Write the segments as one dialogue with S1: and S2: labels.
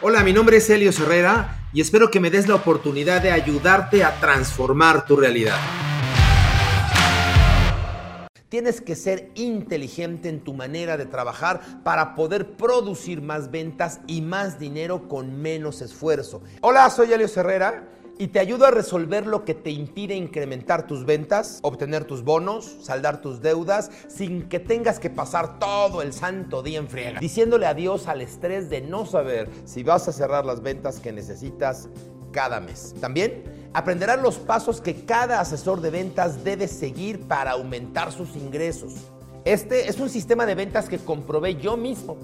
S1: Hola, mi nombre es Helio Herrera y espero que me des la oportunidad de ayudarte a transformar tu realidad. Tienes que ser inteligente en tu manera de trabajar para poder producir más ventas y más dinero con menos esfuerzo. Hola, soy Helio Herrera y te ayudo a resolver lo que te impide incrementar tus ventas, obtener tus bonos, saldar tus deudas, sin que tengas que pasar todo el santo día en friega, diciéndole adiós al estrés de no saber si vas a cerrar las ventas que necesitas cada mes. También aprenderás los pasos que cada asesor de ventas debe seguir para aumentar sus ingresos. Este es un sistema de ventas que comprobé yo mismo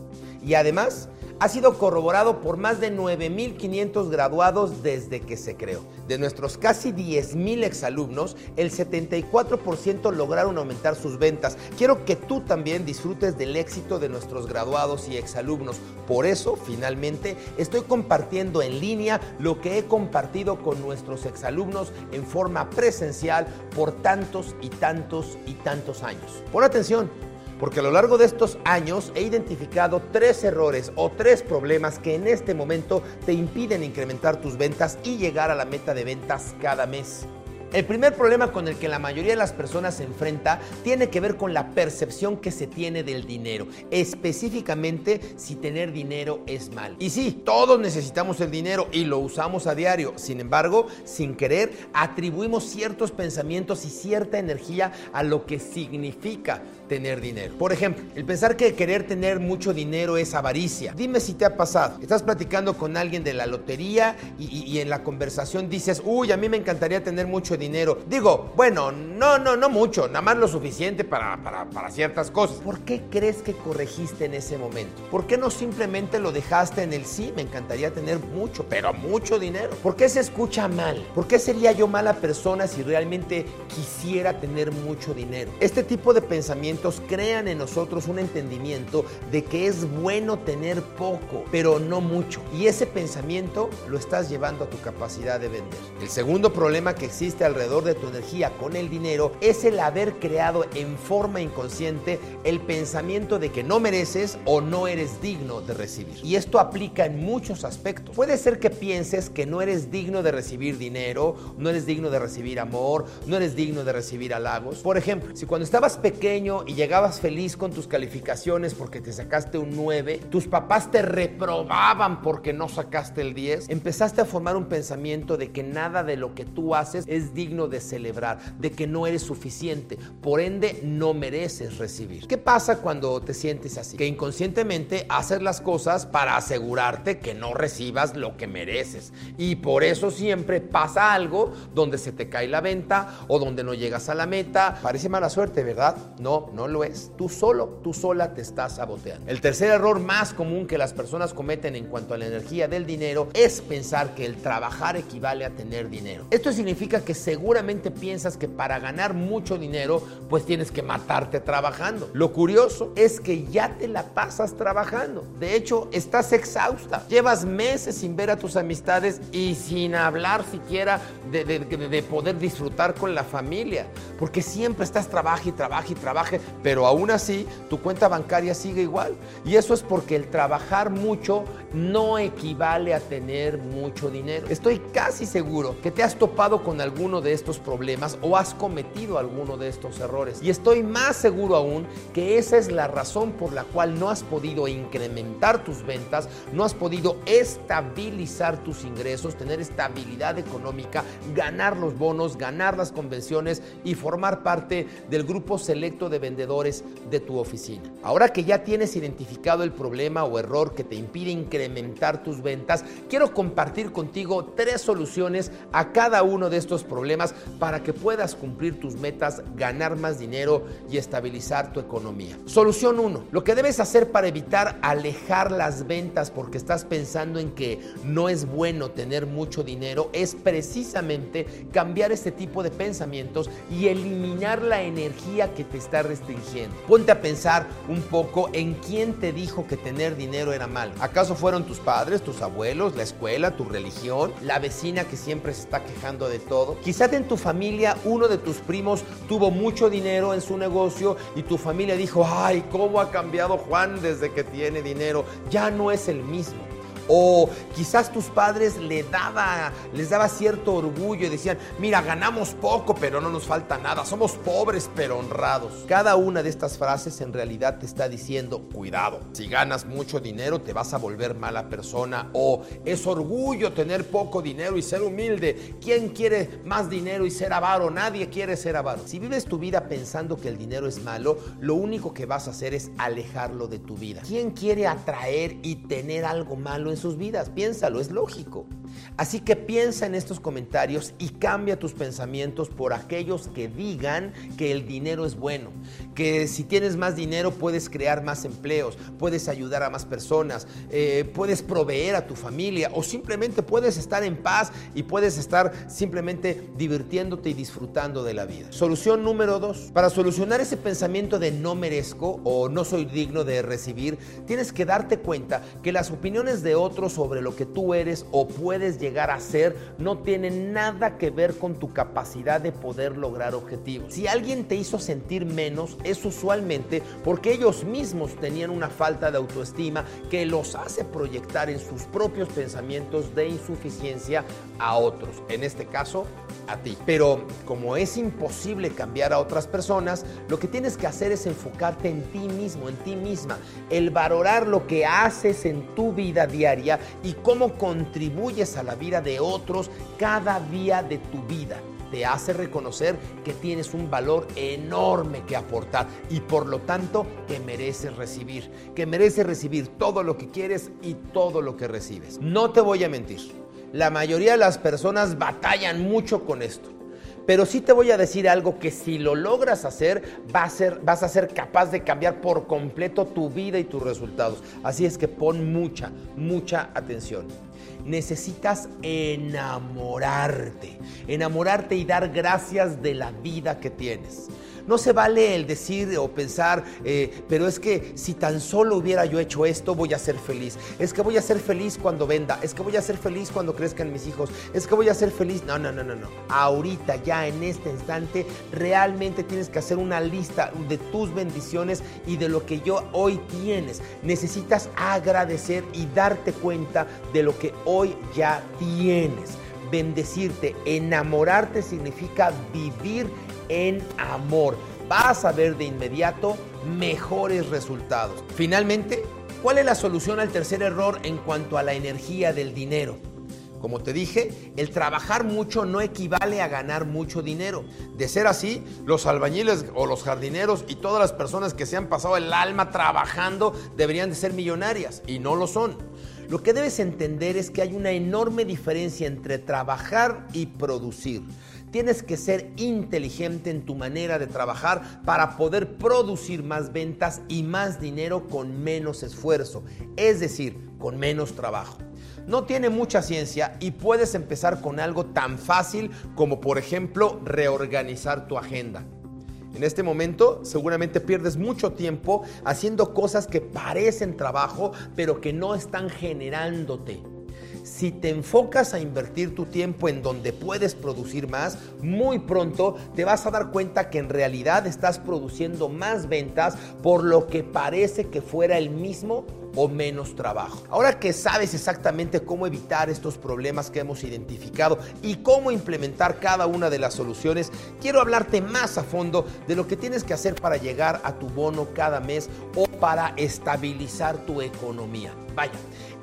S1: y además ha sido corroborado por más de 9.500 graduados desde que se creó. De nuestros casi 10.000 exalumnos, el 74% lograron aumentar sus ventas. Quiero que tú también disfrutes del éxito de nuestros graduados y exalumnos. Por eso, finalmente, estoy compartiendo en línea lo que he compartido con nuestros exalumnos en forma presencial por tantos y tantos y tantos años. Pon atención porque a lo largo de estos años he identificado tres errores o tres problemas que en este momento te impiden incrementar tus ventas y llegar a la meta de ventas cada mes. El primer problema con el que la mayoría de las personas se enfrenta tiene que ver con la percepción que se tiene del dinero, específicamente si tener dinero es mal. Y sí, todos necesitamos el dinero y lo usamos a diario, sin embargo, sin querer, atribuimos ciertos pensamientos y cierta energía a lo que significa tener dinero. Por ejemplo, el pensar que querer tener mucho dinero es avaricia. Dime si te ha pasado. Estás platicando con alguien de la lotería y, en la conversación dices, uy, a mí me encantaría tener mucho dinero. Digo, bueno, no, no, no mucho, nada más lo suficiente para, para, para ciertas cosas. ¿Por qué crees que corregiste en ese momento? ¿Por qué no simplemente lo dejaste en el sí? Me encantaría tener mucho, pero mucho dinero. ¿Por qué se escucha mal? ¿Por qué sería yo mala persona si realmente quisiera tener mucho dinero? Este tipo de pensamiento crean en nosotros un entendimiento de que es bueno tener poco, pero no mucho. Y ese pensamiento lo estás llevando a tu capacidad de vender. El segundo problema que existe alrededor de tu energía con el dinero es el haber creado en forma inconsciente el pensamiento de que no mereces o no eres digno de recibir. Y esto aplica en muchos aspectos. Puede ser que pienses que no eres digno de recibir dinero, no eres digno de recibir amor, no eres digno de recibir halagos. Por ejemplo, si cuando estabas pequeño y llegabas feliz con tus calificaciones porque te sacaste un 9, tus papás te reprobaban porque no sacaste el 10, empezaste a formar un pensamiento de que nada de lo que tú haces es digno de celebrar, de que no eres suficiente, por ende no mereces recibir. ¿Qué pasa cuando te sientes así? Que inconscientemente haces las cosas para asegurarte que no recibas lo que mereces y por eso siempre pasa algo donde se te cae la venta o donde no llegas a la meta. Parece mala suerte, ¿verdad? No, no lo es. Tú solo, tú sola te estás saboteando. El tercer error más común que las personas cometen en cuanto a la energía del dinero es pensar que el trabajar equivale a tener dinero. Esto significa que seguramente piensas que para ganar mucho dinero, pues tienes que matarte trabajando. Lo curioso es que ya te la pasas trabajando. De hecho, estás exhausta. Llevas meses sin ver a tus amistades y sin hablar siquiera de, de poder disfrutar con la familia. Porque siempre estás trabaja y trabaja y trabaja pero aún así tu cuenta bancaria sigue igual. Y eso es porque el trabajar mucho no equivale a tener mucho dinero. Estoy casi seguro que te has topado con alguno de estos problemas o has cometido alguno de estos errores. Y estoy más seguro aún que esa es la razón por la cual no has podido incrementar tus ventas, no has podido estabilizar tus ingresos, tener estabilidad económica, ganar los bonos, ganar las convenciones y formar parte del grupo selecto de vendedores de tu oficina. Ahora que ya tienes identificado el problema o error que te impide incrementar tus ventas, quiero compartir contigo tres soluciones a cada uno de estos problemas para que puedas cumplir tus metas, ganar más dinero y estabilizar tu economía. Solución 1. Lo que debes hacer para evitar alejar las ventas porque estás pensando en que no es bueno tener mucho dinero es precisamente cambiar este tipo de pensamientos y eliminar la energía que te está restringiendo Ponte a pensar un poco en quién te dijo que tener dinero era malo. ¿Acaso fueron tus padres, tus abuelos, la escuela, tu religión, la vecina que siempre se está quejando de todo? Quizás en tu familia uno de tus primos tuvo mucho dinero en su negocio y tu familia dijo, ay, ¿cómo ha cambiado Juan desde que tiene dinero? Ya no es el mismo. O quizás tus padres les daba, les daba cierto orgullo y decían, mira, ganamos poco, pero no nos falta nada. Somos pobres, pero honrados. Cada una de estas frases en realidad te está diciendo, cuidado, si ganas mucho dinero te vas a volver mala persona. O es orgullo tener poco dinero y ser humilde. ¿Quién quiere más dinero y ser avaro? Nadie quiere ser avaro. Si vives tu vida pensando que el dinero es malo, lo único que vas a hacer es alejarlo de tu vida. ¿Quién quiere atraer y tener algo malo en sus vidas? Piénsalo, es lógico. Así que piensa en estos comentarios y cambia tus pensamientos por aquellos que digan que el dinero es bueno, que si tienes más dinero puedes crear más empleos, puedes ayudar a más personas, eh, puedes proveer a tu familia o simplemente puedes estar en paz y puedes estar simplemente divirtiéndote y disfrutando de la vida. Solución número dos, para solucionar ese pensamiento de no merezco o no soy digno de recibir, tienes que darte cuenta que las opiniones de otros sobre lo que tú eres o puedes llegar a ser no tienen nada que ver con tu capacidad de poder lograr objetivos. Si alguien te hizo sentir menos, es usualmente porque ellos mismos tenían una falta de autoestima que los hace proyectar en sus propios pensamientos de insuficiencia a otros, en este caso a ti. Pero como es imposible cambiar a otras personas, lo que tienes que hacer es enfocarte en ti mismo, en ti misma, el valorar lo que haces en tu vida diaria y cómo contribuyes a la vida de otros cada día de tu vida te hace reconocer que tienes un valor enorme que aportar y por lo tanto que mereces recibir, que mereces recibir todo lo que quieres y todo lo que recibes. No te voy a mentir, la mayoría de las personas batallan mucho con esto. Pero sí te voy a decir algo que si lo logras hacer, a ser, vas a ser capaz de cambiar por completo tu vida y tus resultados. Así es que pon mucha, mucha atención necesitas enamorarte, enamorarte y dar gracias de la vida que tienes. No se vale el decir o pensar, eh, pero es que si tan solo hubiera yo hecho esto, voy a ser feliz. Es que voy a ser feliz cuando venda. Es que voy a ser feliz cuando crezcan mis hijos. Es que voy a ser feliz. No, no, no, no, no. Ahorita, ya en este instante, realmente tienes que hacer una lista de tus bendiciones y de lo que yo hoy tienes. Necesitas agradecer y darte cuenta de lo que hoy ya tienes bendecirte. Enamorarte significa vivir en amor. Vas a ver de inmediato mejores resultados. Finalmente, ¿cuál es la solución al tercer error en cuanto a la energía del dinero? Como te dije, el trabajar mucho no equivale a ganar mucho dinero. De ser así, los albañiles o los jardineros y todas las personas que se han pasado el alma trabajando deberían de ser millonarias y no lo son. Lo que debes entender es que hay una enorme diferencia entre trabajar y producir. Tienes que ser inteligente en tu manera de trabajar para poder producir más ventas y más dinero con menos esfuerzo, es decir, con menos trabajo. No tiene mucha ciencia y puedes empezar con algo tan fácil como por ejemplo reorganizar tu agenda. En este momento seguramente pierdes mucho tiempo haciendo cosas que parecen trabajo pero que no están generándote. Si te enfocas a invertir tu tiempo en donde puedes producir más, muy pronto te vas a dar cuenta que en realidad estás produciendo más ventas por lo que parece que fuera el mismo o menos trabajo. Ahora que sabes exactamente cómo evitar estos problemas que hemos identificado y cómo implementar cada una de las soluciones, quiero hablarte más a fondo de lo que tienes que hacer para llegar a tu bono cada mes o para estabilizar tu economía. Vaya,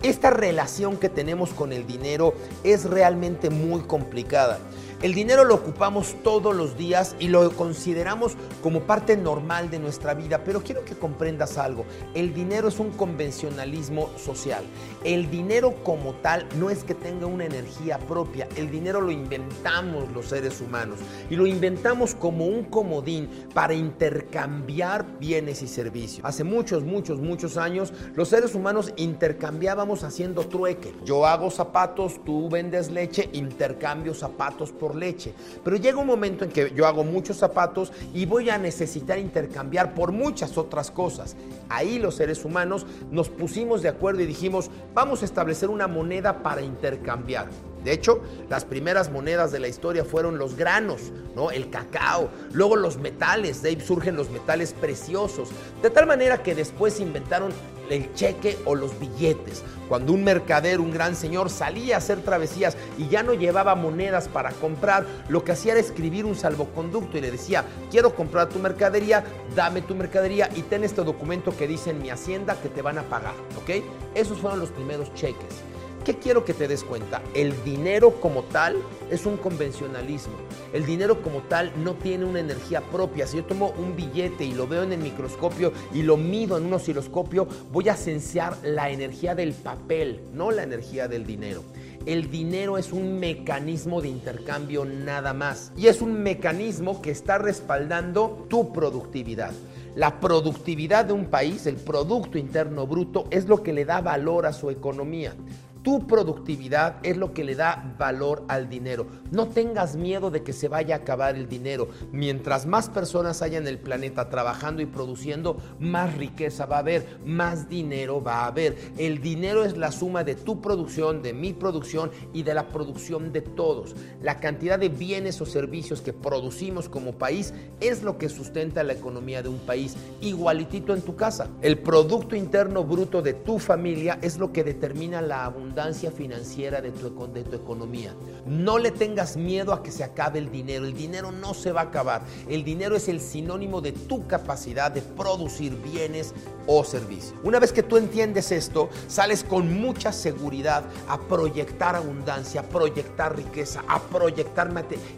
S1: esta relación que tenemos con el dinero es realmente muy complicada. El dinero lo ocupamos todos los días y lo consideramos como parte normal de nuestra vida, pero quiero que comprendas algo. El dinero es un convencionalismo social. El dinero como tal no es que tenga una energía propia. El dinero lo inventamos los seres humanos y lo inventamos como un comodín para intercambiar bienes y servicios. Hace muchos, muchos, muchos años los seres humanos intercambiábamos haciendo trueque. Yo hago zapatos, tú vendes leche, intercambio zapatos por leche. Pero llega un momento en que yo hago muchos zapatos y voy a necesitar intercambiar por muchas otras cosas. Ahí los seres humanos nos pusimos de acuerdo y dijimos, vamos a establecer una moneda para intercambiar. De hecho, las primeras monedas de la historia fueron los granos, ¿no? El cacao, luego los metales, de ahí surgen los metales preciosos, de tal manera que después inventaron el cheque o los billetes. Cuando un mercader, un gran señor, salía a hacer travesías y ya no llevaba monedas para comprar, lo que hacía era escribir un salvoconducto y le decía, quiero comprar tu mercadería, dame tu mercadería y ten este documento que dice en mi hacienda que te van a pagar, ¿ok? Esos fueron los primeros cheques. ¿Qué quiero que te des cuenta? El dinero como tal es un convencionalismo. El dinero como tal no tiene una energía propia. Si yo tomo un billete y lo veo en el microscopio y lo mido en un osciloscopio, voy a sensear la energía del papel, no la energía del dinero. El dinero es un mecanismo de intercambio nada más. Y es un mecanismo que está respaldando tu productividad. La productividad de un país, el Producto Interno Bruto, es lo que le da valor a su economía. Tu productividad es lo que le da valor al dinero. No tengas miedo de que se vaya a acabar el dinero. Mientras más personas haya en el planeta trabajando y produciendo, más riqueza va a haber, más dinero va a haber. El dinero es la suma de tu producción, de mi producción y de la producción de todos. La cantidad de bienes o servicios que producimos como país es lo que sustenta la economía de un país. Igualitito en tu casa. El Producto Interno Bruto de tu familia es lo que determina la abundancia financiera de tu, de tu economía. No le tengas miedo a que se acabe el dinero. El dinero no se va a acabar. El dinero es el sinónimo de tu capacidad de producir bienes o servicios. Una vez que tú entiendes esto, sales con mucha seguridad a proyectar abundancia, a proyectar riqueza, a proyectar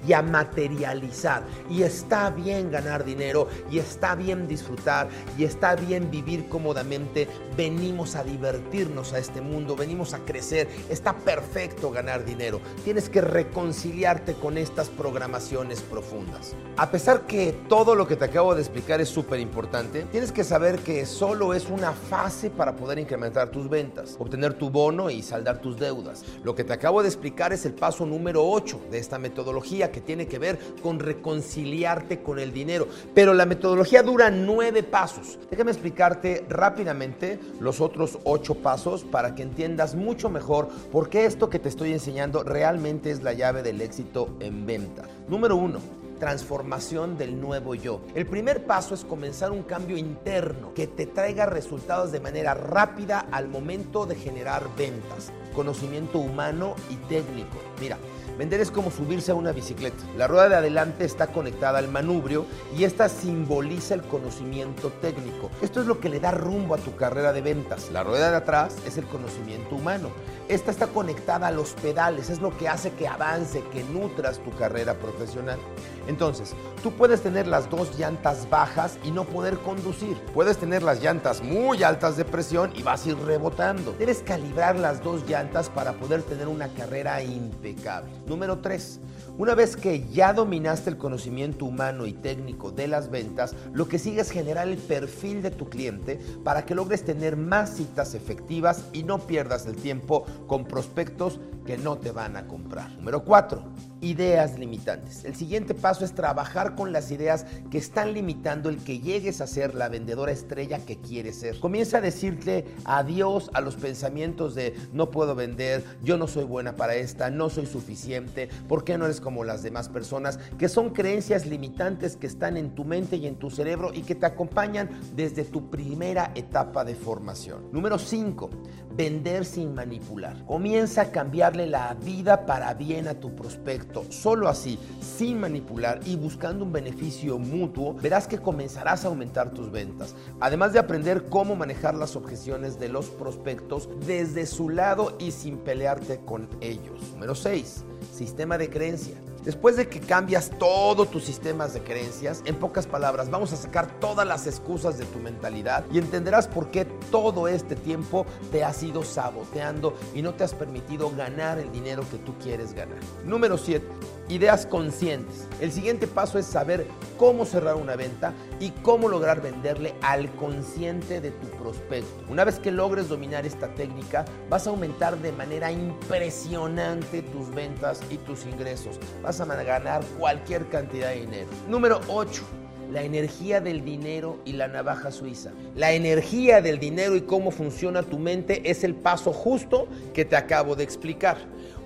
S1: y a materializar. Y está bien ganar dinero, y está bien disfrutar, y está bien vivir cómodamente. Venimos a divertirnos a este mundo, venimos a crecer está perfecto ganar dinero. Tienes que reconciliarte con estas programaciones profundas. A pesar que todo lo que te acabo de explicar es súper importante, tienes que saber que solo es una fase para poder incrementar tus ventas, obtener tu bono y saldar tus deudas. Lo que te acabo de explicar es el paso número 8 de esta metodología que tiene que ver con reconciliarte con el dinero. Pero la metodología dura nueve pasos. Déjame explicarte rápidamente los otros ocho pasos para que entiendas mucho mejor porque esto que te estoy enseñando realmente es la llave del éxito en venta. Número uno, transformación del nuevo yo. El primer paso es comenzar un cambio interno que te traiga resultados de manera rápida al momento de generar ventas. Conocimiento humano y técnico. Mira, Vender es como subirse a una bicicleta. La rueda de adelante está conectada al manubrio y esta simboliza el conocimiento técnico. Esto es lo que le da rumbo a tu carrera de ventas. La rueda de atrás es el conocimiento humano. Esta está conectada a los pedales, es lo que hace que avance, que nutras tu carrera profesional. Entonces, tú puedes tener las dos llantas bajas y no poder conducir. Puedes tener las llantas muy altas de presión y vas a ir rebotando. Debes calibrar las dos llantas para poder tener una carrera impecable. Número 3. Una vez que ya dominaste el conocimiento humano y técnico de las ventas, lo que sigue es generar el perfil de tu cliente para que logres tener más citas efectivas y no pierdas el tiempo con prospectos que no te van a comprar. Número 4 ideas limitantes. El siguiente paso es trabajar con las ideas que están limitando el que llegues a ser la vendedora estrella que quieres ser. Comienza a decirle adiós a los pensamientos de no puedo vender, yo no soy buena para esta, no soy suficiente, ¿por qué no eres como las demás personas? Que son creencias limitantes que están en tu mente y en tu cerebro y que te acompañan desde tu primera etapa de formación. Número 5. Vender sin manipular. Comienza a cambiarle la vida para bien a tu prospecto Solo así, sin manipular y buscando un beneficio mutuo, verás que comenzarás a aumentar tus ventas. Además de aprender cómo manejar las objeciones de los prospectos desde su lado y sin pelearte con ellos. Número 6. Sistema de creencia. Después de que cambias todos tus sistemas de creencias, en pocas palabras, vamos a sacar todas las excusas de tu mentalidad y entenderás por qué todo este tiempo te has ido saboteando y no te has permitido ganar el dinero que tú quieres ganar. Número 7. Ideas conscientes. El siguiente paso es saber cómo cerrar una venta y cómo lograr venderle al consciente de tu prospecto. Una vez que logres dominar esta técnica, vas a aumentar de manera impresionante tus ventas y tus ingresos a ganar cualquier cantidad de dinero. Número 8 la energía del dinero y la navaja suiza. La energía del dinero y cómo funciona tu mente es el paso justo que te acabo de explicar.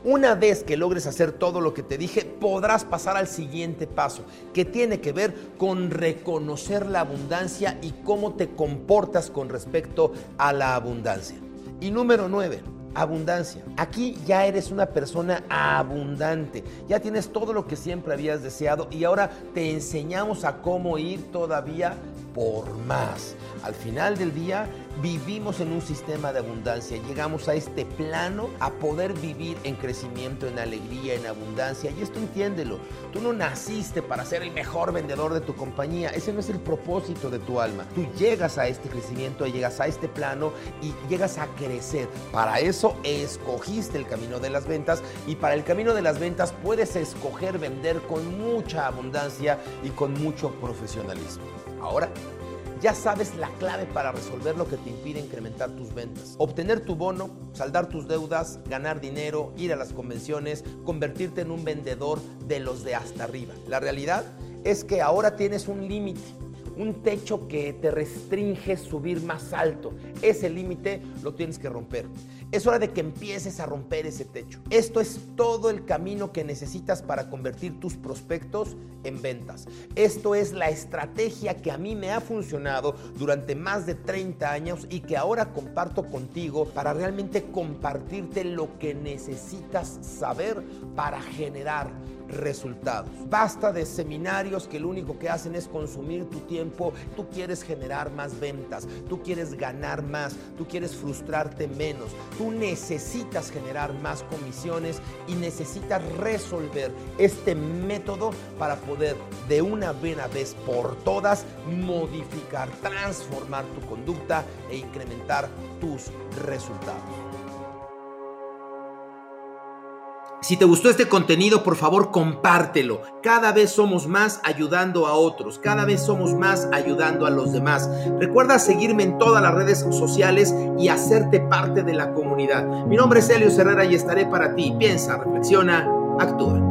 S1: Una vez que logres hacer todo lo que te dije, podrás pasar al siguiente paso, que tiene que ver con reconocer la abundancia y cómo te comportas con respecto a la abundancia. Y número 9, abundancia. Aquí ya eres una persona abundante, ya tienes todo lo que siempre habías deseado y ahora te enseñamos a cómo ir todavía por más. Al final del día vivimos en un sistema de abundancia, llegamos a este plano a poder vivir en crecimiento, en alegría, en abundancia. Y esto entiéndelo, tú no naciste para ser el mejor vendedor de tu compañía, ese no es el propósito de tu alma. Tú llegas a este crecimiento, llegas a este plano y llegas a crecer. Para eso escogiste el camino de las ventas y para el camino de las ventas puedes escoger vender con mucha abundancia y con mucho profesionalismo. Ahora, ya sabes la clave para resolver lo que te impide incrementar tus ventas. Obtener tu bono, saldar tus deudas, ganar dinero, ir a las convenciones, convertirte en un vendedor de los de hasta arriba. La realidad es que ahora tienes un límite un techo que te restringe subir más alto. Ese límite lo tienes que romper. Es hora de que empieces a romper ese techo. Esto es todo el camino que necesitas para convertir tus prospectos en ventas. Esto es la estrategia que a mí me ha funcionado durante más de 30 años y que ahora comparto contigo para realmente compartirte lo que necesitas saber para generar resultados. Basta de seminarios que lo único que hacen es consumir tu tiempo. Tú quieres generar más ventas, tú quieres ganar más, tú quieres frustrarte menos. Tú necesitas generar más comisiones y necesitas resolver este método para poder de una buena vez por todas modificar, transformar tu conducta e incrementar tus resultados. Si te gustó este contenido, por favor, compártelo. Cada vez somos más ayudando a otros, cada vez somos más ayudando a los demás. Recuerda seguirme en todas las redes sociales y hacerte parte de la comunidad. Mi nombre es Helio Herrera y estaré para ti. Piensa, reflexiona, actúa.